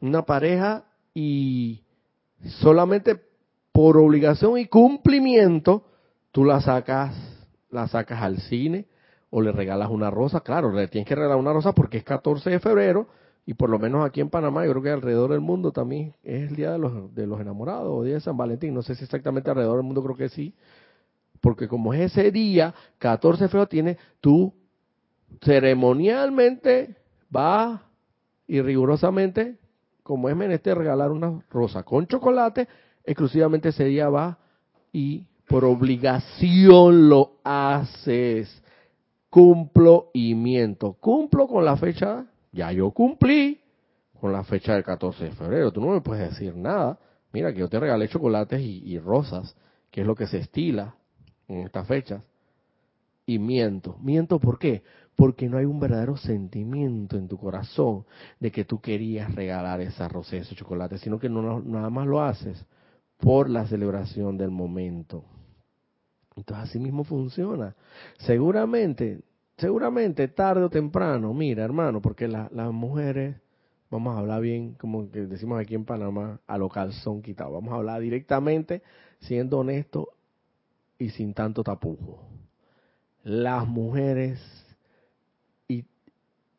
Una pareja y solamente por obligación y cumplimiento, tú la sacas, la sacas al cine o le regalas una rosa. Claro, le tienes que regalar una rosa porque es 14 de febrero y por lo menos aquí en Panamá, yo creo que alrededor del mundo también es el día de los, de los enamorados o día de San Valentín. No sé si exactamente alrededor del mundo, creo que sí. Porque como es ese día, 14 de febrero, tiene tú ceremonialmente va y rigurosamente, como es menester regalar una rosa con chocolate, exclusivamente ese día va y por obligación lo haces. Cumplo y miento. Cumplo con la fecha, ya yo cumplí con la fecha del 14 de febrero. Tú no me puedes decir nada. Mira que yo te regalé chocolates y, y rosas, que es lo que se estila en estas fechas. Y miento. ¿Miento por qué? porque no hay un verdadero sentimiento en tu corazón de que tú querías regalar esa rosa, ese chocolate, sino que no, nada más lo haces por la celebración del momento. Entonces así mismo funciona. Seguramente, seguramente tarde o temprano, mira hermano, porque las mujeres, vamos a hablar bien, como que decimos aquí en Panamá, a lo calzón quitado, vamos a hablar directamente, siendo honesto y sin tanto tapujo. Las mujeres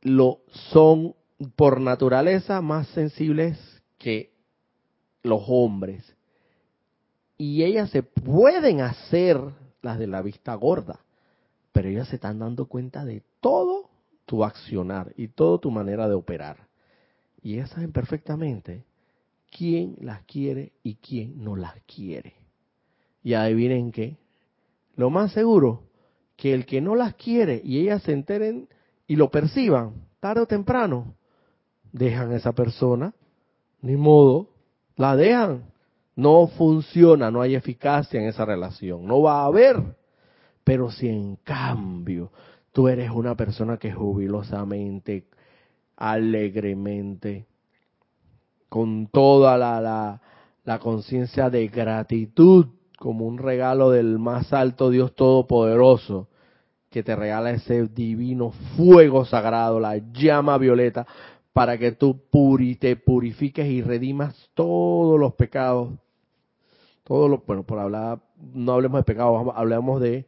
lo son por naturaleza más sensibles que los hombres. Y ellas se pueden hacer las de la vista gorda, pero ellas se están dando cuenta de todo tu accionar y toda tu manera de operar. Y ellas saben perfectamente quién las quiere y quién no las quiere. Y adivinen qué, lo más seguro, que el que no las quiere y ellas se enteren y lo perciban, tarde o temprano, dejan a esa persona, ni modo, la dejan. No funciona, no hay eficacia en esa relación, no va a haber. Pero si en cambio tú eres una persona que jubilosamente, alegremente, con toda la, la, la conciencia de gratitud como un regalo del más alto Dios Todopoderoso, que te regala ese divino fuego sagrado, la llama violeta, para que tú te purifiques y redimas todos los pecados. Bueno, por hablar, no hablemos de pecados, hablemos de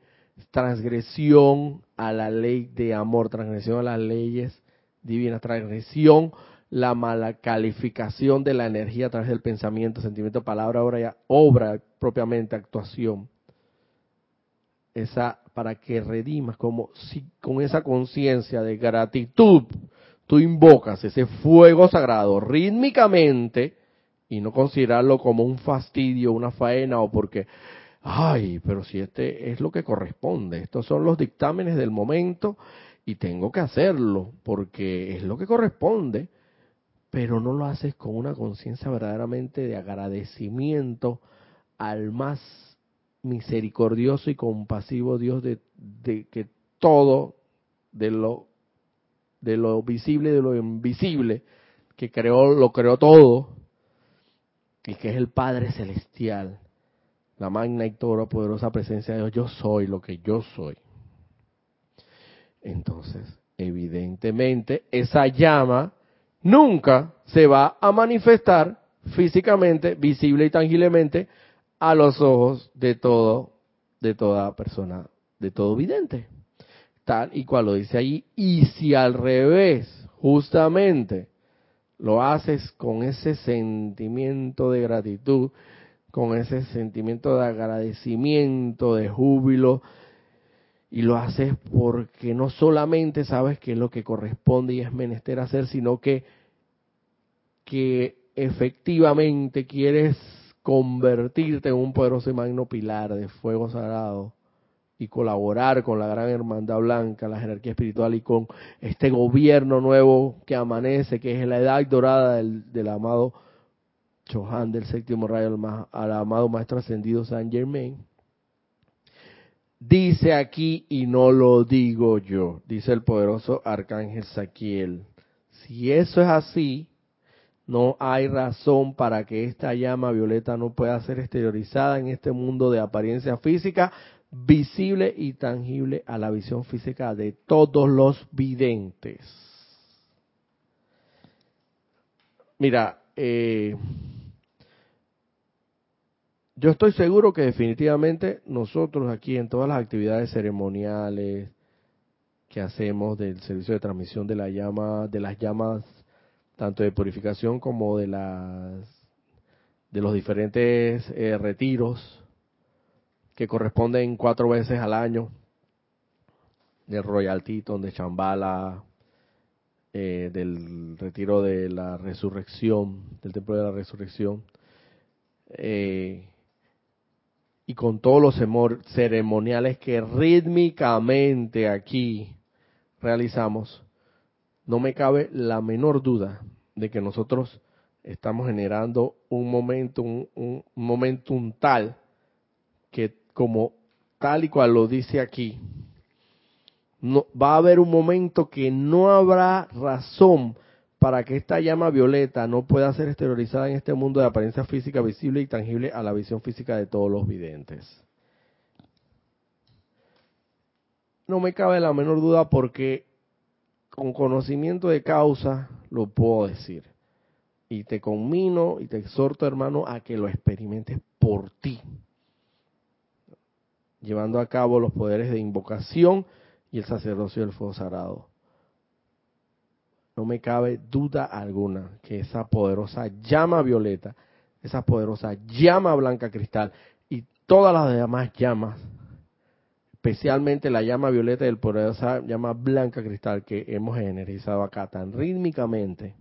transgresión a la ley de amor, transgresión a las leyes divinas, transgresión, la mala calificación de la energía a través del pensamiento, sentimiento, palabra, obra, obra propiamente, actuación. Esa, para que redimas, como si con esa conciencia de gratitud, tú invocas ese fuego sagrado rítmicamente y no considerarlo como un fastidio, una faena o porque ay, pero si este es lo que corresponde, estos son los dictámenes del momento y tengo que hacerlo porque es lo que corresponde, pero no lo haces con una conciencia verdaderamente de agradecimiento al más misericordioso y compasivo Dios de, que todo de lo de lo visible y de lo invisible que creó lo creó todo y que es el Padre celestial la magna y toda poderosa presencia de Dios, yo soy lo que yo soy. Entonces, evidentemente, esa llama nunca se va a manifestar físicamente, visible y tangiblemente a los ojos de todo, de toda persona, de todo vidente. Tal y cual lo dice ahí. Y si al revés, justamente, lo haces con ese sentimiento de gratitud, con ese sentimiento de agradecimiento, de júbilo, y lo haces porque no solamente sabes que es lo que corresponde y es menester hacer, sino que, que efectivamente quieres convertirte en un poderoso y magno pilar de fuego sagrado y colaborar con la gran hermandad blanca, la jerarquía espiritual y con este gobierno nuevo que amanece, que es la edad dorada del, amado Chohan del séptimo rayo al, amado Maestro Ascendido San Germain, dice aquí, y no lo digo yo, dice el poderoso Arcángel Saquiel, si eso es así, no hay razón para que esta llama violeta no pueda ser exteriorizada en este mundo de apariencia física, visible y tangible a la visión física de todos los videntes. Mira, eh, yo estoy seguro que definitivamente nosotros aquí en todas las actividades ceremoniales que hacemos del servicio de transmisión de la llama, de las llamas tanto de purificación como de las de los diferentes eh, retiros que corresponden cuatro veces al año del Royal Teton, de Chambala, eh, del retiro de la resurrección, del templo de la resurrección. Eh, y con todos los ceremoniales que rítmicamente aquí realizamos, no me cabe la menor duda de que nosotros estamos generando un momento, un, momentum tal que como tal y cual lo dice aquí, no, va a haber un momento que no habrá razón para que esta llama violeta no pueda ser exteriorizada en este mundo de apariencia física visible y tangible a la visión física de todos los videntes. No me cabe la menor duda porque con conocimiento de causa lo puedo decir. Y te conmino y te exhorto, hermano, a que lo experimentes por ti. Llevando a cabo los poderes de invocación y el sacerdocio del fuego sagrado no me cabe duda alguna que esa poderosa llama violeta, esa poderosa llama blanca cristal y todas las demás llamas, especialmente la llama violeta y el poderosa llama blanca cristal que hemos energizado acá tan rítmicamente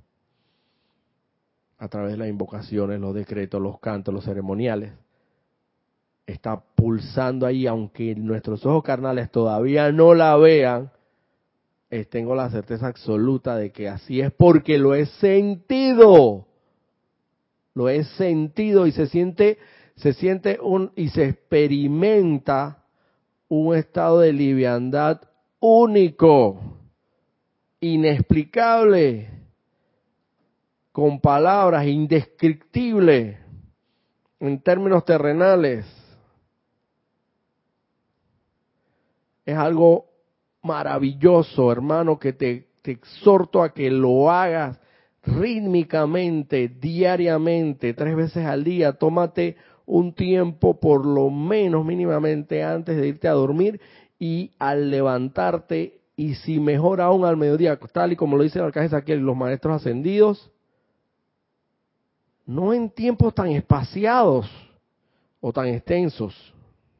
a través de las invocaciones, los decretos, los cantos, los ceremoniales, está pulsando ahí, aunque nuestros ojos carnales todavía no la vean, eh, tengo la certeza absoluta de que así es porque lo he sentido. Lo he sentido y se siente, se siente un, y se experimenta un estado de liviandad único, inexplicable, con palabras, indescriptible en términos terrenales. Es algo maravilloso, hermano, que te, exhorto a que lo hagas rítmicamente, diariamente, tres veces al día. Tómate un tiempo, por lo menos mínimamente, antes de irte a dormir y al levantarte, y si mejor aún al mediodía, tal y como lo dice el arcángel Saquiel, los maestros ascendidos, no en tiempos tan espaciados o tan extensos,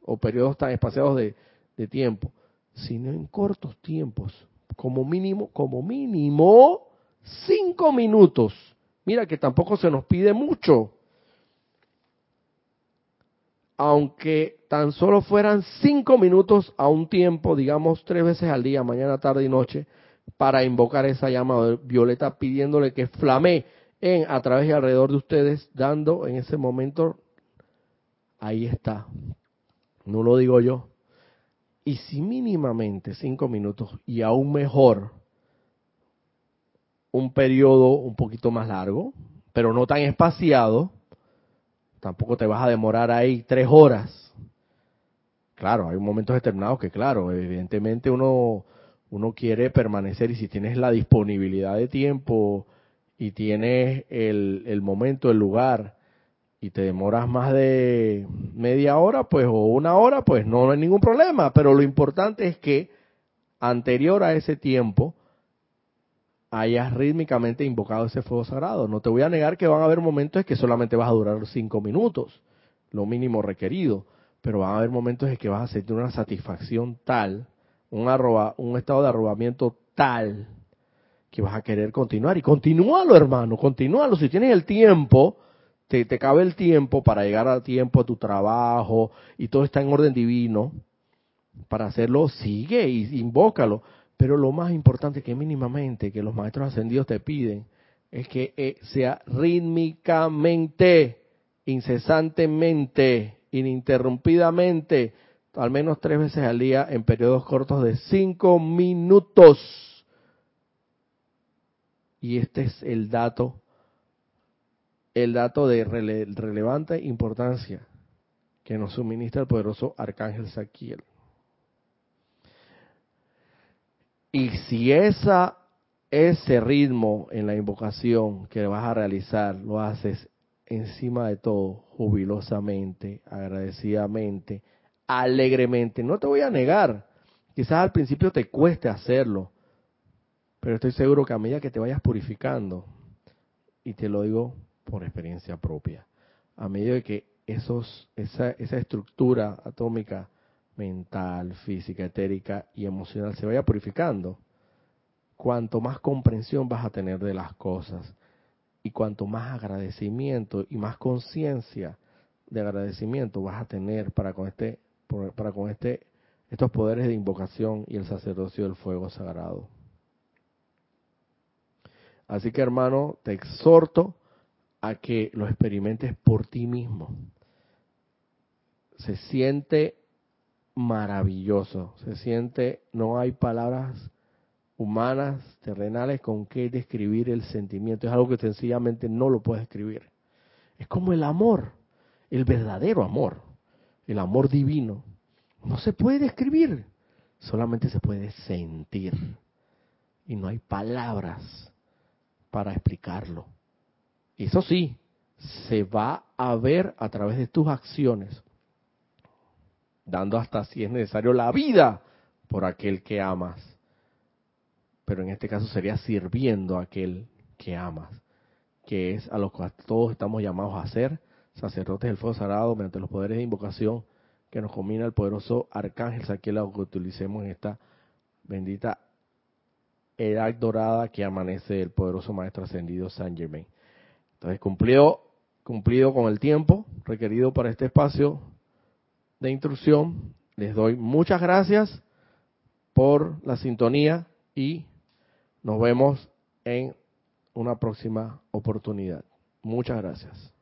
o periodos tan espaciados de tiempo, sino en cortos tiempos, como mínimo, como mínimo, cinco minutos. Mira que tampoco se nos pide mucho. Aunque tan solo fueran cinco minutos a un tiempo, digamos tres veces al día, mañana, tarde y noche, para invocar esa llama violeta pidiéndole que flame en a través y alrededor de ustedes, dando en ese momento, ahí está. No lo digo yo. Y si mínimamente cinco minutos y aún mejor un periodo un poquito más largo, pero no tan espaciado, tampoco te vas a demorar ahí tres horas. Claro, hay momentos determinados que, claro, evidentemente uno, uno quiere permanecer y si tienes la disponibilidad de tiempo y tienes el, el momento, el lugar, y te demoras más de media hora, pues, o una hora, pues no hay ningún problema. Pero lo importante es que anterior a ese tiempo, hayas rítmicamente invocado ese fuego sagrado. No te voy a negar que van a haber momentos en que solamente vas a durar cinco minutos, lo mínimo requerido, pero van a haber momentos en que vas a sentir una satisfacción tal, un, arroba, un estado de arrobamiento tal, que vas a querer continuar. Y continúalo, hermano, continúalo. Si tienes el tiempo, te, cabe el tiempo para llegar a tiempo a tu trabajo y todo está en orden divino, para hacerlo, sigue y invócalo. Pero lo más importante que mínimamente que los maestros ascendidos te piden es que eh, sea rítmicamente, incesantemente, ininterrumpidamente, al menos tres veces al día en periodos cortos de cinco minutos. Y este es el dato, el dato de relevante importancia que nos suministra el poderoso Arcángel Saquiel. Y si esa, ese ritmo en la invocación que vas a realizar lo haces encima de todo, jubilosamente, agradecidamente, alegremente, no te voy a negar, quizás al principio te cueste hacerlo, pero estoy seguro que a medida que te vayas purificando, y te lo digo por experiencia propia, a medida que esa estructura atómica mental, física, etérica y emocional se vaya purificando, cuanto más comprensión vas a tener de las cosas y cuanto más agradecimiento y más conciencia de agradecimiento vas a tener para con este para con este estos poderes de invocación y el sacerdocio del fuego sagrado. Así que hermano, te exhorto a que lo experimentes por ti mismo. Se siente maravilloso. Se siente, no hay palabras humanas, terrenales con que describir el sentimiento. Es algo que sencillamente no lo puedes escribir. Es como el amor, el verdadero amor, el amor divino. No se puede describir, solamente se puede sentir. Y no hay palabras para explicarlo. Eso sí, se va a ver a través de tus acciones dando hasta si es necesario la vida por aquel que amas. Pero en este caso sería sirviendo a aquel que amas, que es a lo que todos estamos llamados a ser, sacerdotes del fuego sagrado, mediante los poderes de invocación que nos combina el poderoso arcángel Saquiel, que utilicemos en esta bendita edad dorada que amanece el poderoso maestro ascendido San Germain. Entonces, cumplido, cumplido con el tiempo requerido para este espacio, de instrucción. Les doy muchas gracias por la sintonía y nos vemos en una próxima oportunidad. Muchas gracias.